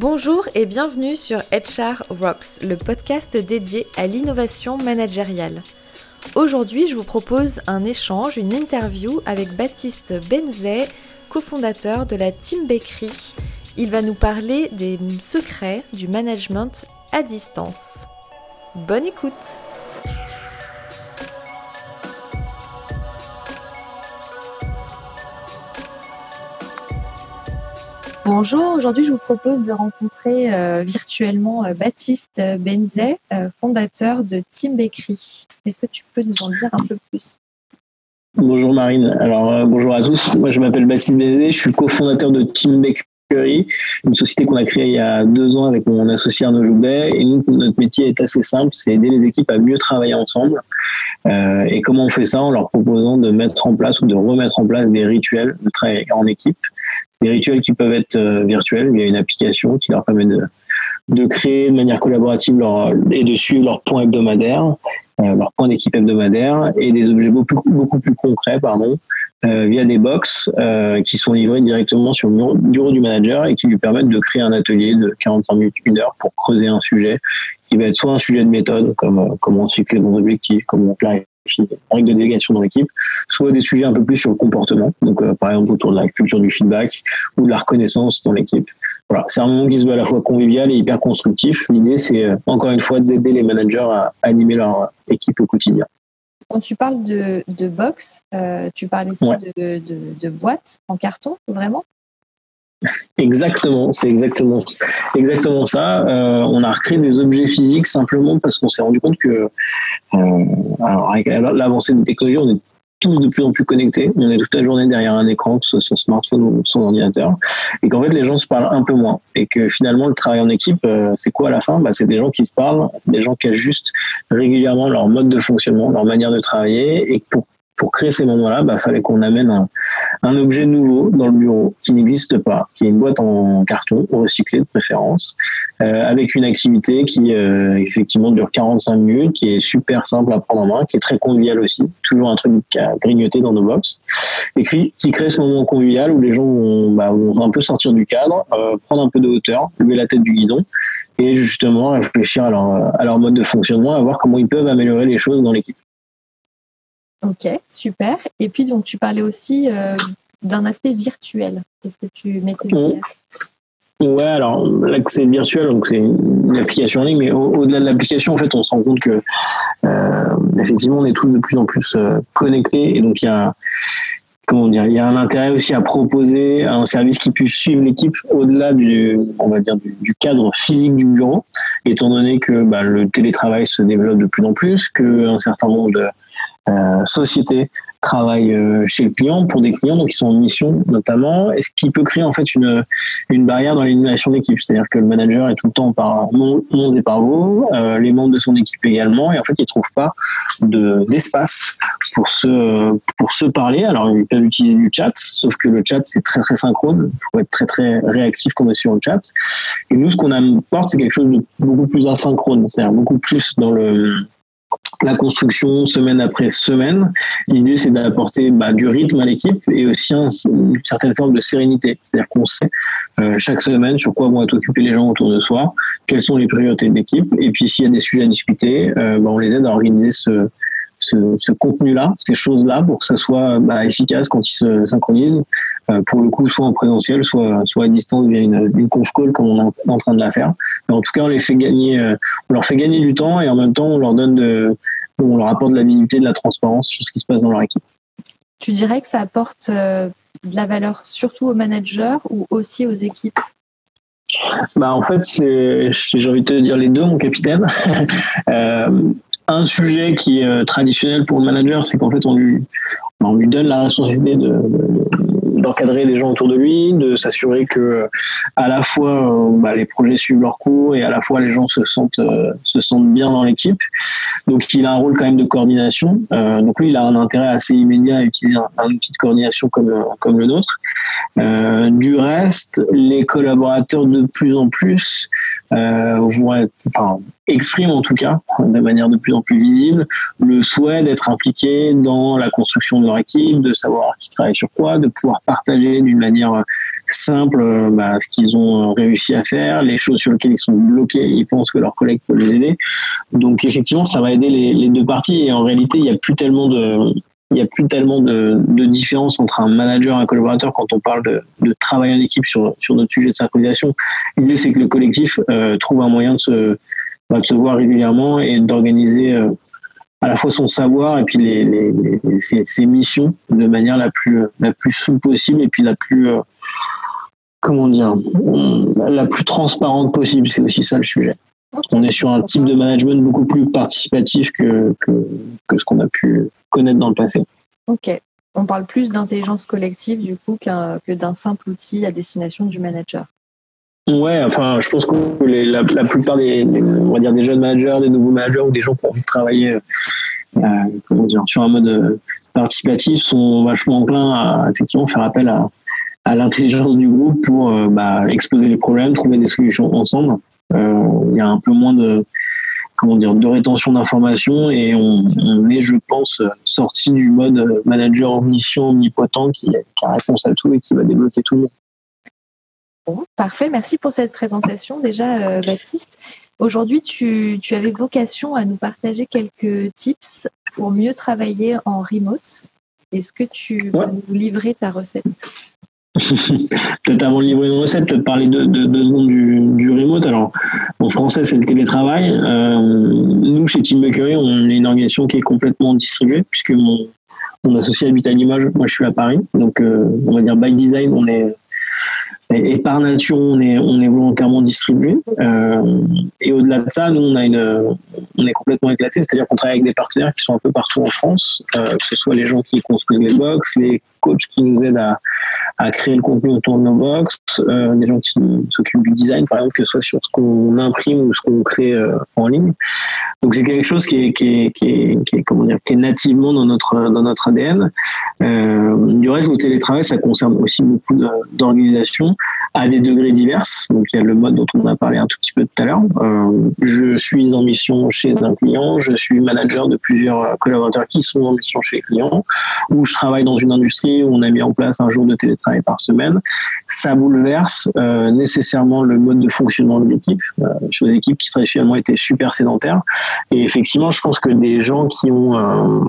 Bonjour et bienvenue sur HR Rocks, le podcast dédié à l'innovation managériale. Aujourd'hui, je vous propose un échange, une interview avec Baptiste Benzet, cofondateur de la Team Bakery. Il va nous parler des secrets du management à distance. Bonne écoute Bonjour, aujourd'hui je vous propose de rencontrer euh, virtuellement euh, Baptiste Benzet, euh, fondateur de Team Bakery. Est-ce que tu peux nous en dire un peu plus? Bonjour Marine, alors bonjour à tous, moi je m'appelle Baptiste Benzet, je suis cofondateur de Team Bakery, une société qu'on a créée il y a deux ans avec mon associé Arnaud Joubet. Et nous, notre métier est assez simple, c'est aider les équipes à mieux travailler ensemble. et comment on fait ça? En leur proposant de mettre en place ou de remettre en place des rituels de travail en équipe des rituels qui peuvent être euh, virtuels. Il y a une application qui leur permet de, de créer de manière collaborative leur, et de suivre leurs points hebdomadaires, euh, leurs points d'équipe hebdomadaires et des objets beaucoup, beaucoup plus concrets, pardon, euh, via des box euh, qui sont livrés directement sur le bureau du manager et qui lui permettent de créer un atelier de 45 minutes, une heure pour creuser un sujet qui va être soit un sujet de méthode, comme euh, comment cycler mon objectif, comment clarifier règles de délégation dans l'équipe, soit des sujets un peu plus sur le comportement, donc euh, par exemple autour de la culture du feedback ou de la reconnaissance dans l'équipe. Voilà, c'est un moment qui se veut à la fois convivial et hyper constructif. L'idée, c'est euh, encore une fois d'aider les managers à animer leur équipe au quotidien. Quand tu parles de, de box, euh, tu parles ici de, de, de boîte en carton, vraiment? Exactement, c'est exactement, exactement ça. Euh, on a recréé des objets physiques simplement parce qu'on s'est rendu compte que, euh, alors avec l'avancée des technologies, on est tous de plus en plus connectés. On est toute la journée derrière un écran, que ce soit son smartphone ou son ordinateur, et qu'en fait les gens se parlent un peu moins. Et que finalement le travail en équipe, euh, c'est quoi à la fin? Bah, C'est des gens qui se parlent, des gens qui ajustent régulièrement leur mode de fonctionnement, leur manière de travailler, et pour créer ces moments-là, il bah, fallait qu'on amène un, objet nouveau dans le bureau qui n'existe pas, qui est une boîte en carton recyclée de préférence, euh, avec une activité qui euh, effectivement dure 45 minutes, qui est super simple à prendre en main, qui est très convivial aussi, toujours un truc à grignoter dans nos box, et qui, crée ce moment convivial où les gens vont, bah, un peu sortir du cadre, euh, prendre un peu de hauteur, lever la tête du guidon, et justement réfléchir à leur, à leur mode de fonctionnement, à voir comment ils peuvent améliorer les choses dans l'équipe. Ok, super. Et puis, donc, tu parlais aussi euh, d'un aspect virtuel. Qu'est-ce que tu mettais derrière? Ouais, alors l'accès virtuel, donc c'est une application en ligne, mais au-delà de l'application, en fait, on se rend compte que euh, effectivement, on est tous de plus en plus euh, connectés, et donc il y a comment dire, il y a un intérêt aussi à proposer un service qui puisse suivre l'équipe au-delà du, on va dire, du, cadre physique du bureau, étant donné que bah, le télétravail se développe de plus en plus, qu'un certain nombre de société travaille euh, chez le client pour des clients donc qui sont en mission notamment. Et ce qui peut créer en fait une, une barrière dans l'élimination d'équipe c'est-à-dire que le manager est tout le temps par mon et par vous euh, les membres de son équipe également et en fait ils trouvent pas de d'espace pour se pour se parler. Alors ils peuvent utiliser du chat sauf que le chat c'est très très synchrone. Il faut être très très réactif quand on est sur le chat. Et nous ce qu'on apporte c'est quelque chose de beaucoup plus asynchrone c'est-à-dire beaucoup plus dans le la construction semaine après semaine. L'idée, c'est d'apporter bah, du rythme à l'équipe et aussi une certaine forme de sérénité. C'est-à-dire qu'on sait euh, chaque semaine sur quoi vont être occupés les gens autour de soi, quelles sont les priorités de l'équipe, et puis s'il y a des sujets à discuter, euh, bah, on les aide à organiser ce, ce, contenu-là, ces choses-là, pour que ça soit bah, efficace quand ils se synchronisent, pour le coup, soit en présentiel, soit, soit à distance via une, une conf call comme on est en train de la faire. Mais en tout cas, on les fait gagner, euh, on leur fait gagner du temps et en même temps, on leur donne de, on leur apporte de la visibilité, de la transparence sur ce qui se passe dans leur équipe. Tu dirais que ça apporte euh, de la valeur surtout aux managers ou aussi aux équipes? Bah en fait, j'ai envie de te dire les deux, mon capitaine. un sujet qui est traditionnel pour le manager, c'est qu'en fait, on lui, on lui donne la responsabilité de, d'encadrer les gens autour de lui, de s'assurer que à la fois euh, bah, les projets suivent leur cours et à la fois les gens se sentent euh, se sentent bien dans l'équipe. Donc il a un rôle quand même de coordination. Euh, donc lui il a un intérêt assez immédiat à utiliser un, outil de coordination comme comme le nôtre. Du reste, les collaborateurs de plus en plus être, enfin, expriment en tout cas, de manière de plus en plus visible, le souhait d'être impliqués dans la construction de leur équipe, de savoir qui travaille sur quoi, de pouvoir partager d'une manière simple euh, bah, ce qu'ils ont réussi à faire, les choses sur lesquelles ils sont bloqués, ils pensent que leurs collègues peuvent les aider. Donc effectivement, ça va aider les, deux parties et en réalité, il n'y a plus tellement de il y a plus tellement de, de, différence entre un manager et un collaborateur quand on parle de, de travail en équipe sur, sur notre sujet de synchronisation. L'idée, c'est que le collectif euh, trouve un moyen de se, bah, de se voir régulièrement et d'organiser euh, à la fois son savoir et puis les, les, ses, ses, missions de manière la plus, la plus souple possible et puis la plus, comment dire, la plus transparente possible. C'est aussi ça le sujet. On est sur un type de management beaucoup plus participatif que, que, ce qu'on a pu connaître dans le passé. Ok. On parle plus d'intelligence collective du coup que d'un simple outil à destination du manager. Ouais, enfin, je pense que la, plupart des, on va dire des jeunes managers, des nouveaux managers ou des gens qui ont envie de travailler euh, comment dire, sur un mode participatif sont vachement enclins à effectivement faire appel à, à l'intelligence du groupe pour euh, bah, exposer les problèmes, trouver des solutions ensemble. Euh, il y a un peu moins de comment dire de rétention d'informations et on, est, je pense, sorti du mode manager en mission omnipotent qui, qui, a réponse à tout et qui va débloquer tout. Bon, parfait, merci pour cette présentation déjà, euh, Baptiste. Aujourd'hui, tu, tu, avais vocation à nous partager quelques tips pour mieux travailler en remote. Est-ce que tu peux nous livrer ta recette? peut-être avant de livrer une recette, peut-être parler de deux secondes du, remote. Alors, en français, c'est le télétravail. Euh, nous, chez Team Bakery, on est une organisation qui est complètement distribuée, puisque mon, mon associé habite à Limoges, moi je suis à Paris. Donc, euh, on va dire by design, on est et, par nature, on est, on est volontairement distribué. Euh, et au-delà de ça, nous, on, est complètement éclaté, c'est-à-dire qu'on travaille avec des partenaires qui sont un peu partout en France, que ce soit les gens qui construisent les box, les coachs qui nous aident à, créer le contenu autour de nos box, euh, des gens qui s'occupent du design, par exemple, que ce soit sur ce qu'on imprime ou ce qu'on crée euh, en ligne. Donc c'est quelque chose qui est, qui est, qui est, comment dire, qui est nativement dans notre, dans notre ADN. Euh, du reste, le télétravail, ça concerne aussi beaucoup d'organisations à des degrés divers. Donc il y a le mode dont on a parlé un tout petit peu tout à l'heure. Euh, je suis en mission chez un client, je suis manager de plusieurs collaborateurs qui sont en mission chez les clients, ou je travaille dans une industrie où on a mis en place un jour de télétravail par semaine, ça bouleverse euh, nécessairement le mode de fonctionnement de l'équipe. Euh, sur des équipes qui traditionnellement étaient super sédentaires. Et effectivement, je pense que des gens qui ont euh,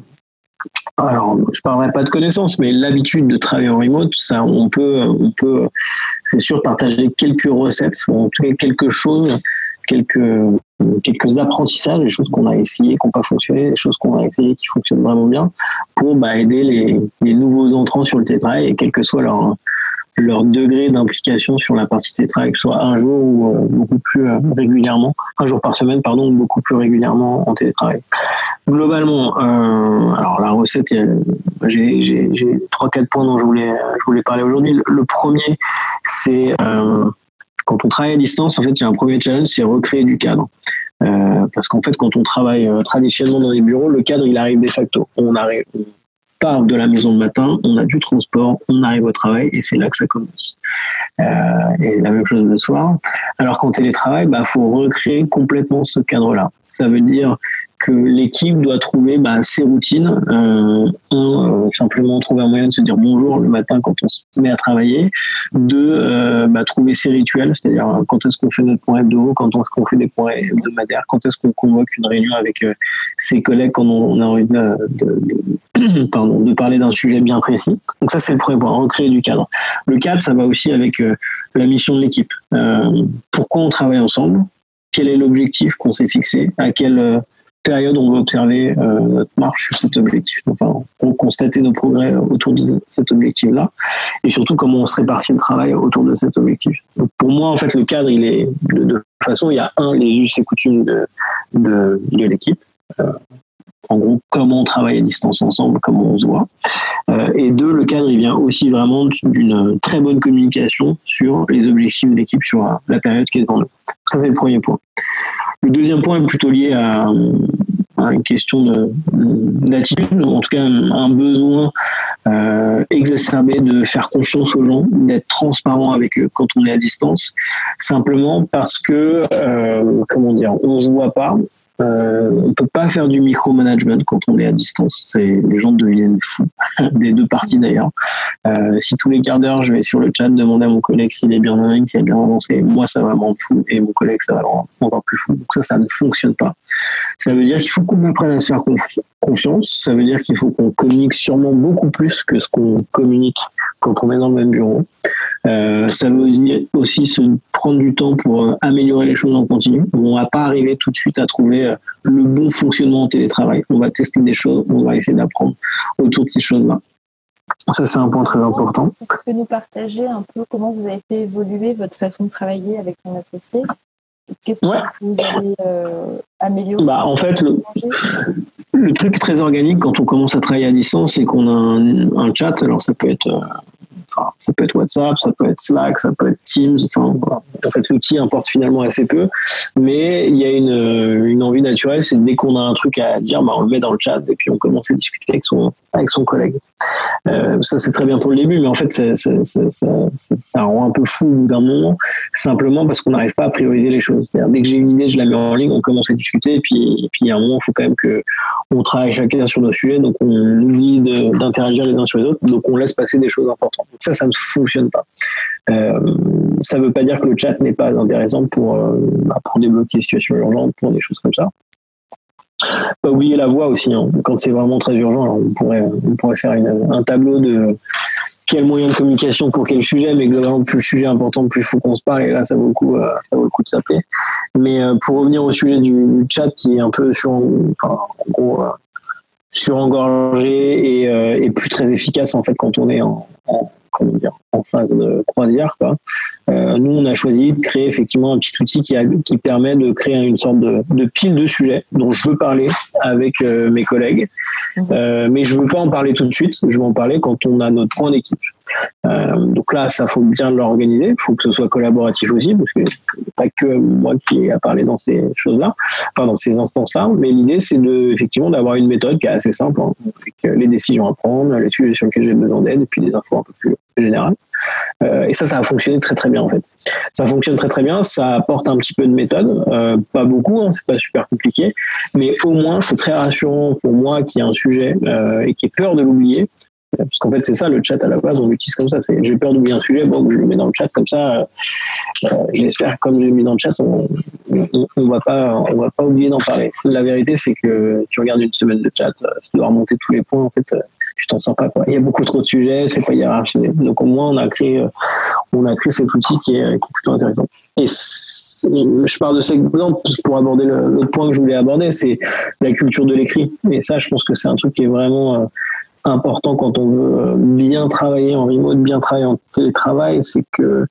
alors, je parlerai pas de connaissances, mais l'habitude de travailler en remote, ça, on peut, on peut, c'est sûr, partager quelques recettes, ou en tout cas quelque chose, quelques, quelques apprentissages, des choses qu'on a essayé, qui n'ont pas fonctionné, des choses qu'on a essayé qui fonctionnent vraiment bien, pour bah, aider les, les, nouveaux entrants sur le télétravail, et quel que soit leur, leur degré d'implication sur la partie ce soit un jour ou euh, beaucoup plus euh, régulièrement, un jour par semaine, pardon, ou beaucoup plus régulièrement en télétravail. Globalement, euh, alors la recette, j'ai trois quatre points dont je voulais, je voulais parler aujourd'hui. Le, premier, c'est quand on travaille à distance, en fait, il y a un premier challenge, c'est recréer du cadre. Parce qu'en fait, quand on travaille traditionnellement dans les bureaux, le cadre, il arrive de facto. On arrive, part de la maison le matin, on a du transport, on arrive au travail et c'est là que ça commence. Euh, et la même chose le soir. Alors qu'en télétravail, il bah, faut recréer complètement ce cadre-là. Ça veut dire que l'équipe doit trouver bah, ses routines. Euh, un, euh, simplement trouver un moyen de se dire bonjour le matin quand on se met à travailler. Deux, euh, bah, trouver ses rituels, c'est-à-dire quand est-ce qu'on fait notre point hebdo, quand est-ce qu'on fait des points hebdomadaires, quand est-ce qu'on convoque une réunion avec ses collègues quand on, a envie de parler d'un sujet bien précis. Donc ça, c'est le premier point, recréer du cadre. Le cadre, ça va aussi avec la mission de l'équipe. pourquoi on travaille ensemble? Quel est l'objectif qu'on s'est fixé? À quel période on veut observer euh, notre marche sur cet objectif. Enfin, on constater nos progrès autour de cet objectif-là, et surtout comment on se répartit le travail autour de cet objectif. Donc pour moi, en fait, le cadre, il est de, de façon, il y a un les us et coutumes de, de, l'équipe. Euh, en gros, comment on travaille à distance ensemble, comment on se voit. Euh, et deux, le cadre, il vient aussi vraiment d'une très bonne communication sur les objectifs de l'équipe sur la période qui est devant nous. Ça, c'est le premier point. Le deuxième point est plutôt lié à, une question d'attitude, en tout cas un besoin euh, exacerbé de faire confiance aux gens, d'être transparent avec eux quand on est à distance, simplement parce que, euh, comment dire, on se voit pas, euh, on peut pas faire du micromanagement quand on est à distance. C'est, les gens deviennent fous, des deux parties d'ailleurs. Euh, si tous les quarts d'heure, je vais sur le chat demander à mon collègue s'il est bien dingue, s'il a bien avancé, moi ça va me rendre fou et mon collègue ça va le rendre encore plus fou. Donc ça, ça ne fonctionne pas. Ça veut dire qu'il faut qu'on apprenne à se faire confiance. Ça veut dire qu'il faut qu'on communique sûrement beaucoup plus que ce qu'on communique quand on est dans le même bureau. Euh, ça veut aussi se prendre du temps pour euh, améliorer les choses en continu. On va pas arriver tout de suite à trouver euh, le bon fonctionnement en télétravail. On va tester des choses, on va essayer d'apprendre autour de ces choses-là. Ça, c'est un point très important. Est-ce que tu peux nous partager un peu comment vous avez fait évoluer votre façon de travailler avec ton associé? Qu'est-ce que vous avez amélioré? Bah, En fait, le, truc très organique quand on commence à travailler à distance, c'est qu'on a un, un, chat. Alors, ça peut être ça peut être WhatsApp, ça peut être Slack, ça peut être Teams. En fait, l'outil importe finalement assez peu. Mais il y a une, une envie naturelle, c'est dès qu'on a un truc à dire, bah, on le met dans le chat et puis on commence à discuter avec son, avec son collègue. Euh, ça, c'est très bien pour le début, mais en fait, ça, rend un peu fou au bout d'un moment, simplement parce qu'on n'arrive pas à prioriser les choses. Dès que j'ai une idée, je la mets en ligne, on commence à discuter, et puis, puis il y a un moment, il faut quand même que on travaille chacun sur nos sujets, donc on oublie d'interagir les uns sur les autres, donc on laisse passer des choses importantes. Ça, ne fonctionne pas. Euh, ça ne veut pas dire que le chat n'est pas intéressant pour, euh, bah, pour débloquer des situations urgentes, pour des choses comme ça. Pas oublier la voix aussi. Hein. Quand c'est vraiment très urgent, on pourrait, faire un tableau de quel moyen de communication pour quel sujet, mais globalement, plus le sujet est important, plus il faut qu'on se parle, et là, ça vaut le coup, euh, ça vaut le coup de s'appeler. Mais pour revenir au sujet du, chat, qui est un peu sur, enfin, en gros, surengorgé et, plus très efficace, en fait, quand on est en comment dire, en phase de croisière. Quoi. Euh, nous, on a choisi de créer effectivement un petit outil qui, a, qui permet de créer une sorte de, de, pile de sujets dont je veux parler avec euh, mes collègues, mhm. euh, mais je veux pas en parler tout de suite. Je veux en parler quand on a notre point d'équipe. Euh, donc là, ça faut bien l'organiser. Il faut que ce soit collaboratif aussi, parce que pas que moi qui ai à parler dans ces choses-là, enfin dans ces instances-là. Mais l'idée, c'est de effectivement d'avoir une méthode qui est assez simple, hein, avec les décisions à prendre, les sujets sur lesquels j'ai besoin d'aide, et puis des infos un peu plus générales. Euh, et ça, ça a fonctionné très très bien en fait. Ça fonctionne très très bien. Ça apporte un petit peu de méthode, euh, pas beaucoup, hein, c'est pas super compliqué, mais au moins c'est très rassurant pour moi qui a un sujet euh, et qui ai peur de l'oublier parce qu'en fait, c'est ça le chat à la base, on l'utilise comme ça. J'ai peur d'oublier un sujet, bon, je le mets dans le chat comme ça. J'espère, comme je l'ai mis dans le chat, on, on, va pas, on va pas oublier d'en parler. La vérité, c'est que tu regardes une semaine de chat, tu dois remonter tous les points. En fait, tu t'en sens pas. Quoi. Il y a beaucoup trop de sujets, c'est pas hiérarchisé. Donc au moins, on a créé, euh, on a créé cet outil qui est, plutôt intéressant. Et je parle de exemple pour aborder l'autre point que je voulais aborder, c'est la culture de l'écrit. Et ça, je pense que c'est un truc qui est vraiment important quand on veut euh, bien travailler en remote, bien travailler en télétravail, c'est que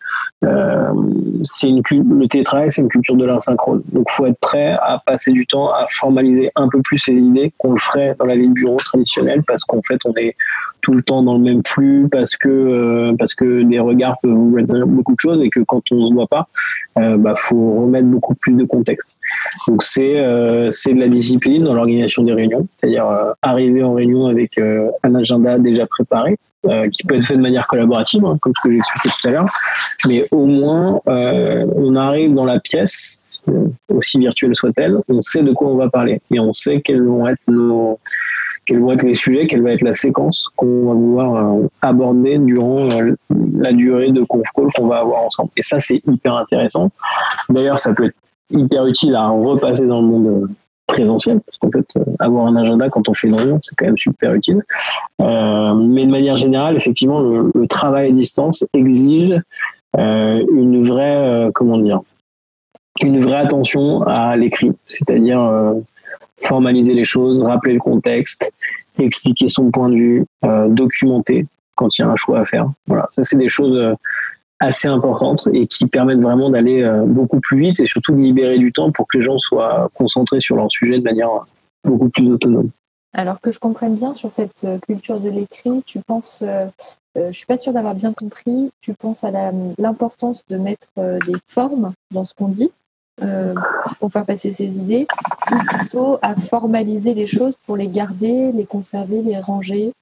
euh, c'est une le télétravail, c'est une culture de l'insynchrone. Donc, faut être prêt à passer du temps à formaliser un peu plus ses idées qu'on le ferait dans la vie de bureau traditionnelle, parce qu'en fait, on est tout le temps dans le même flux, parce que euh, parce que les regards peuvent vous mettre beaucoup de choses et que quand on se voit pas, euh, bah, faut remettre beaucoup plus de contexte. Donc, c'est euh, c'est de la discipline dans l'organisation des réunions, c'est-à-dire arriver en réunion avec un agenda déjà préparé, euh, qui peut être fait de manière collaborative, hein, comme ce que j'ai expliqué tout à l'heure. Mais au moins, euh, on arrive dans la pièce, euh, aussi virtuelle soit-elle, on sait de quoi on va parler et on sait quels vont être nos quels vont être les sujets, quelle va être la séquence qu'on va vouloir aborder durant la durée de conf call qu'on va avoir ensemble. Et ça, c'est hyper intéressant. D'ailleurs, ça peut être hyper utile à repasser dans le monde présentiel, parce qu'en fait, euh, avoir un agenda quand on fait une réunion, c'est quand même super utile. Euh, mais de manière générale, effectivement, le, travail à distance exige euh, une vraie, comment dire, une vraie attention à l'écrit, c'est-à-dire formaliser les choses, rappeler le contexte, expliquer son point de vue, documenter quand il y a un choix à faire. Voilà, ça c'est des choses assez importantes et qui permettent vraiment d'aller euh, beaucoup plus vite et surtout de libérer du temps pour que les gens soient concentrés sur leur sujet de manière beaucoup plus autonome. Alors que je comprenne bien sur cette euh, culture de l'écrit, tu penses, euh, je suis pas sûre d'avoir bien compris, tu penses à l'importance de mettre des formes dans ce qu'on dit pour faire passer ses idées, ou plutôt à formaliser les choses pour les garder, les conserver, les ranger?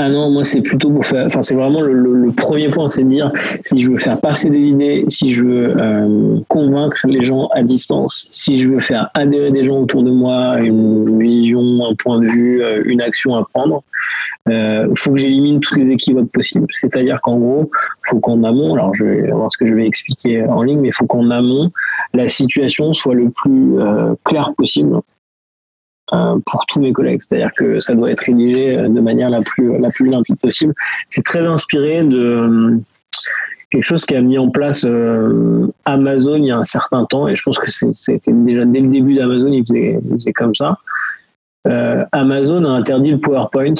Ah non, moi c'est plutôt pour faire. Enfin, c'est vraiment le, premier point, c'est de dire si je veux faire passer des idées, si je veux euh, convaincre les gens à distance, si je veux faire adhérer des gens autour de moi, une vision, un point de vue, euh, une action à prendre, il euh, faut que j'élimine tous les équivoques possibles. C'est-à-dire qu'en gros, faut qu'en amont, alors je vais voir ce que je vais expliquer en ligne, mais il faut qu'en amont, la situation soit le plus claire possible euh, pour tous mes collègues. C'est-à-dire que ça doit être rédigé euh, de manière la plus, la plus limpide possible. C'est très inspiré de euh, quelque chose qui a mis en place Amazon il y a un certain temps, et je pense que c'était déjà dès le début d'Amazon, il faisait, il faisait comme ça. Amazon a interdit le PowerPoint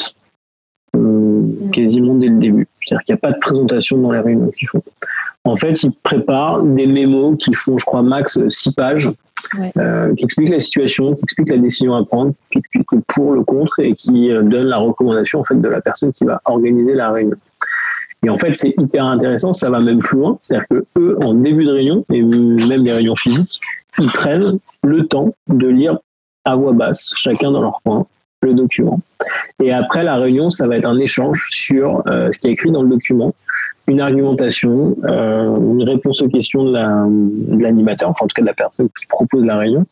mm. quasiment dès le début. C'est-à-dire qu'il n'y a pas de présentation dans les réunions qu'ils font. En fait, ils préparent des mémos qui font, je crois, max 6 pages, euh, qui explique la situation, qui explique la décision à prendre, qui explique le pour, le contre et qui euh, donne la recommandation en fait de la personne qui va organiser la réunion. Et en fait, c'est hyper intéressant, ça va même plus loin. C'est-à-dire que eux, en début de réunion, et même les réunions physiques, ils prennent le temps de lire à voix basse, chacun dans leur coin, le document. Et après la réunion, ça va être un échange sur euh, ce qui est écrit dans le document, une argumentation, euh, une réponse aux questions de l'animateur, enfin en tout cas de la personne qui propose la réunion,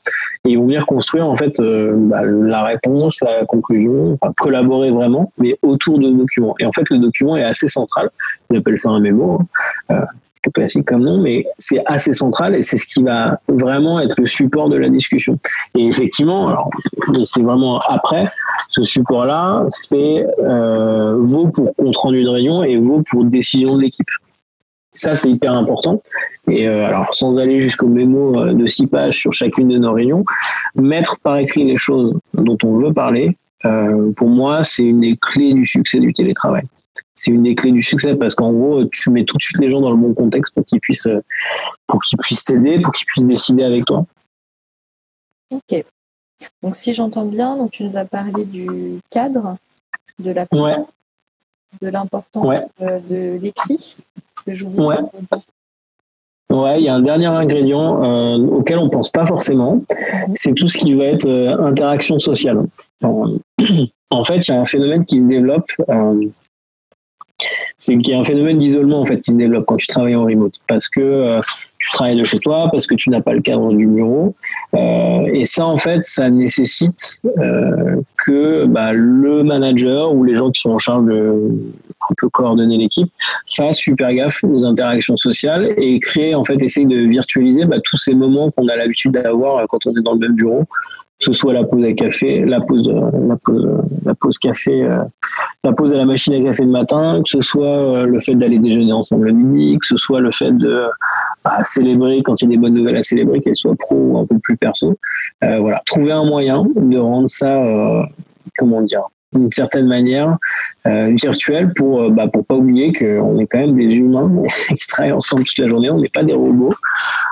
et ils vont venir construire en fait euh, bah, la réponse, la conclusion, enfin, collaborer vraiment, mais autour de ce document. Et en fait, le document est assez central. On appelle ça un mémo. Hein. Euh, classique comme nom, mais c'est assez central et c'est ce qui va vraiment être le support de la discussion. Et effectivement, alors, c'est vraiment après, ce support-là fait euh, vaut pour compte rendu de réunion et vaut pour décision de l'équipe. Ça, c'est hyper important. Et euh, alors, sans aller jusqu'au mémo euh, de six pages sur chacune de nos réunions, mettre par écrit les choses dont on veut parler, pour moi, c'est une des clés du succès du télétravail c'est une des clés du succès parce qu'en gros, tu mets tout de suite les gens dans le bon contexte pour qu'ils puissent, pour qu'ils puissent t'aider, pour qu'ils puissent décider avec toi. Ok. Donc, si j'entends bien, donc tu nous as parlé du cadre, de la de l'importance euh, de l'écrit, que. Ouais. Ouais, il y a un dernier ingrédient euh, auquel on pense pas forcément. Mhm. C'est tout ce qui va être euh, interaction sociale. En, fait, il y a un phénomène qui se développe c'est qu'il y a un phénomène d'isolement en fait qui se développe quand tu travailles en remote. Parce que euh, tu travailles de chez toi parce que tu n'as pas le cadre du bureau. Euh, et ça en fait ça nécessite euh, que bah, le manager ou les gens qui sont en charge de un peu coordonner l'équipe fassent super gaffe aux interactions sociales et créer en fait essayer de virtualiser bah, tous ces moments qu'on a l'habitude d'avoir quand on est dans le même bureau. Que ce soit la pause à café, la pause, la pause, la pause café, la à la machine à café le matin, que ce soit euh, le fait d'aller déjeuner ensemble le midi, que ce soit le fait de bah, célébrer quand il y a des bonnes nouvelles à célébrer, qu'elles soient pro ou un peu plus perso. Euh, voilà, trouver un moyen de rendre ça, comment dire, d'une certaine manière euh, virtuelle pour euh, bah, pour pas oublier qu'on est quand même des humains qui travaillent ensemble toute la journée on n'est pas des robots.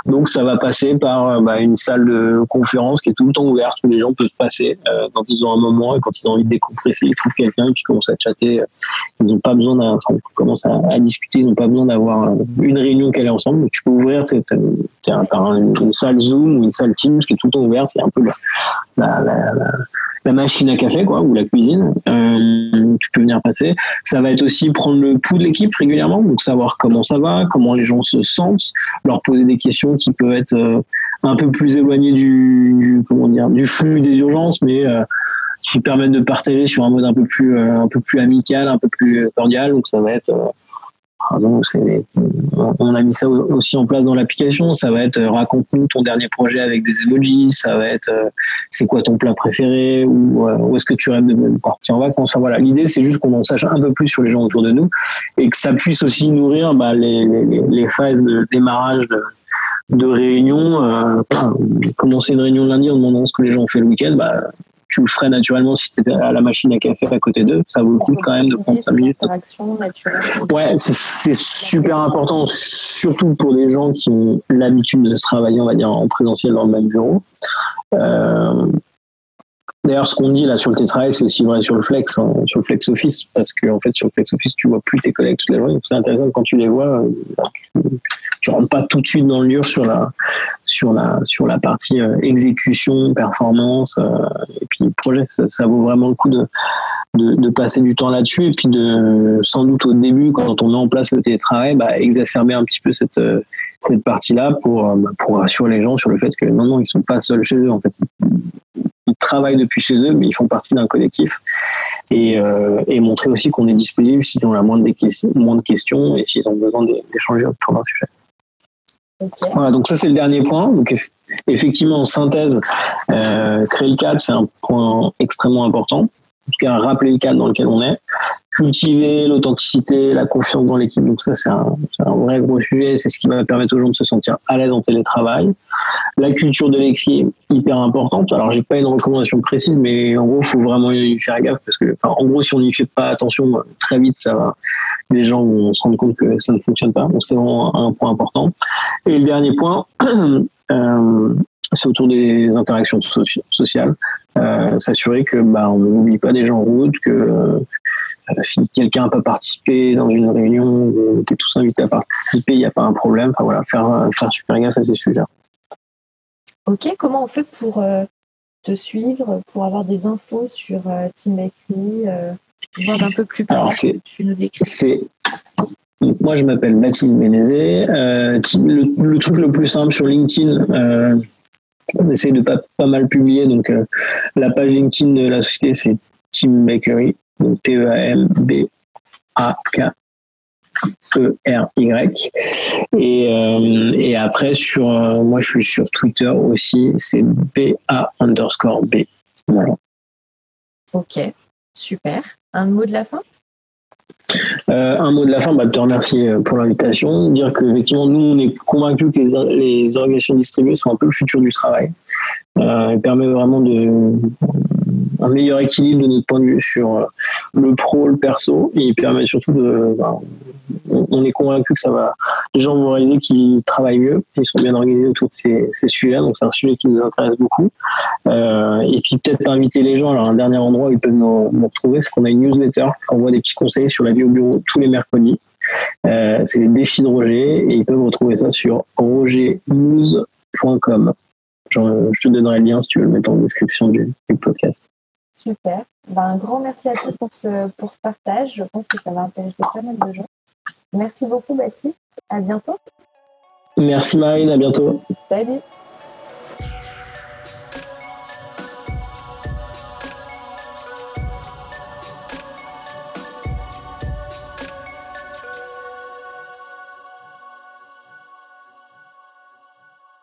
Donc ça va passer par euh, bah, une salle de conférence qui est tout le temps ouverte où les gens peuvent passer quand ils ont un moment et quand ils ont envie de décompresser ils trouvent quelqu'un et puis commencent à chatter ils n'ont pas besoin à, discuter ils n'ont pas besoin d'avoir une réunion qu'elle est ensemble tu peux ouvrir tu as, une salle Zoom ou une salle Teams qui est tout le temps ouverte il un peu la machine à café quoi ou la cuisine euh, tu peux venir passer. Ça va être aussi prendre le pouls de l'équipe régulièrement donc savoir comment ça va comment les gens se sentent leur poser des questions qui peuvent être euh, un peu plus éloignées du, comment dire du flux des urgences mais euh, qui permettent de partager sur un mode un peu plus un peu plus amical un peu plus cordial. Donc ça va être on a mis ça aussi en place dans l'application. Ça va être euh, raconte-nous ton dernier projet avec des emojis. Ça va être euh, c'est quoi ton plat préféré ou euh, où est-ce que tu rêves de partir en vacances. voilà, l'idée c'est juste qu'on en sache un peu plus sur les gens autour de nous et que ça puisse aussi nourrir bah, les, phases de démarrage de, réunion. commencer une réunion lundi en demandant ce que les gens ont fait le week-end. Bah, tu le ferais naturellement si tu étais à la machine à café à côté d'eux. Ça vaut le coup quand même de prendre 5 minutes. Ouais, c'est super important, surtout pour des gens qui ont l'habitude de travailler, on va dire, en présentiel dans le même bureau. Euh, D'ailleurs, ce qu'on dit là sur le tétrail, c'est aussi vrai sur le flex, hein, sur le flex office, parce qu'en en fait, sur le flex office, tu vois plus tes collègues toute la journée. C'est intéressant quand tu les vois, tu, tu rentres pas tout de suite dans le dur sur la sur la sur la partie exécution, performance et puis projet. Ça, vaut vraiment le coup de, de, passer du temps là-dessus et puis de sans doute au début quand on met en place le télétravail, bah, exacerber un petit peu cette cette partie-là pour bah, pour rassurer les gens sur le fait que non non ils sont pas seuls chez eux en fait ils travaillent depuis chez eux mais ils font partie d'un collectif et, euh, montrer aussi qu'on est disponible s'ils ont la moindre, des questions, de questions et s'ils ont besoin d'échanger autour d'un sujet. Voilà, donc ça c'est le dernier point. Donc effectivement, en synthèse, euh, créer le cadre, c'est un point extrêmement important en tout cas rappeler le cadre dans lequel on est, cultiver l'authenticité, la confiance dans l'équipe. Donc ça, c'est un, vrai gros sujet. C'est ce qui va permettre aux gens de se sentir à l'aise en télétravail. La culture de l'écrit, hyper importante. Alors, j'ai pas une recommandation précise, mais en gros, il faut vraiment y faire gaffe parce que, en gros, si on n'y fait pas attention, très vite, ça va, les gens vont se rendre compte que ça ne fonctionne pas. Donc, c'est vraiment un point important. Et le dernier point, euh, c'est autour des interactions sociales. Euh, s'assurer que bah, on n'oublie pas des gens en route, que euh, si quelqu'un n'a pas participé dans une réunion, on est tous invités à participer, il n'y a pas un problème. Enfin, voilà, faire, super gaffe à ces sujets. Ok, comment on fait pour te suivre, pour avoir des infos sur Team Bakery, un peu plus Alors, tu nous décris moi, je m'appelle Baptiste Bénézé. le, le, truc le plus simple sur LinkedIn, on essaie de pas, pas mal publier. Donc, euh, la page LinkedIn de la société, c'est Team Bakery. Donc, T-E-A-M-B-A-K-E-R-Y. Et, euh, et après, sur, euh, moi, je suis sur Twitter aussi. C'est B-A underscore B. Voilà. Ok, super. Un mot de la fin? Euh, un mot de la fin, bah, te remercier euh, pour l'invitation, dire qu'effectivement, nous, on est convaincus que les, organisations distribuées sont un peu le futur du travail. Euh, permet vraiment de un meilleur équilibre de notre point de vue sur euh, le pro, le perso, et il permet surtout de. Ben, on est convaincu que ça va. Les gens vont réaliser qu'ils travaillent mieux, qu'ils sont bien organisés autour de ces, ces sujets. Donc c'est un sujet qui nous intéresse beaucoup. Euh, et puis peut-être inviter les gens. Alors un dernier endroit où ils peuvent nous, retrouver, c'est qu'on a une newsletter qui envoie des petits conseils sur la vie au bureau tous les mercredis. Euh, c'est les défis de Roger et ils peuvent retrouver ça sur rogernews.com. Je te donnerai le lien si tu veux le mettre en description du, podcast. Super. Ben, un grand merci à tous pour ce, pour ce partage. Je pense que ça va intéresser pas mal de gens. Merci beaucoup, Baptiste. À bientôt. Merci, Marine. À bientôt. Salut.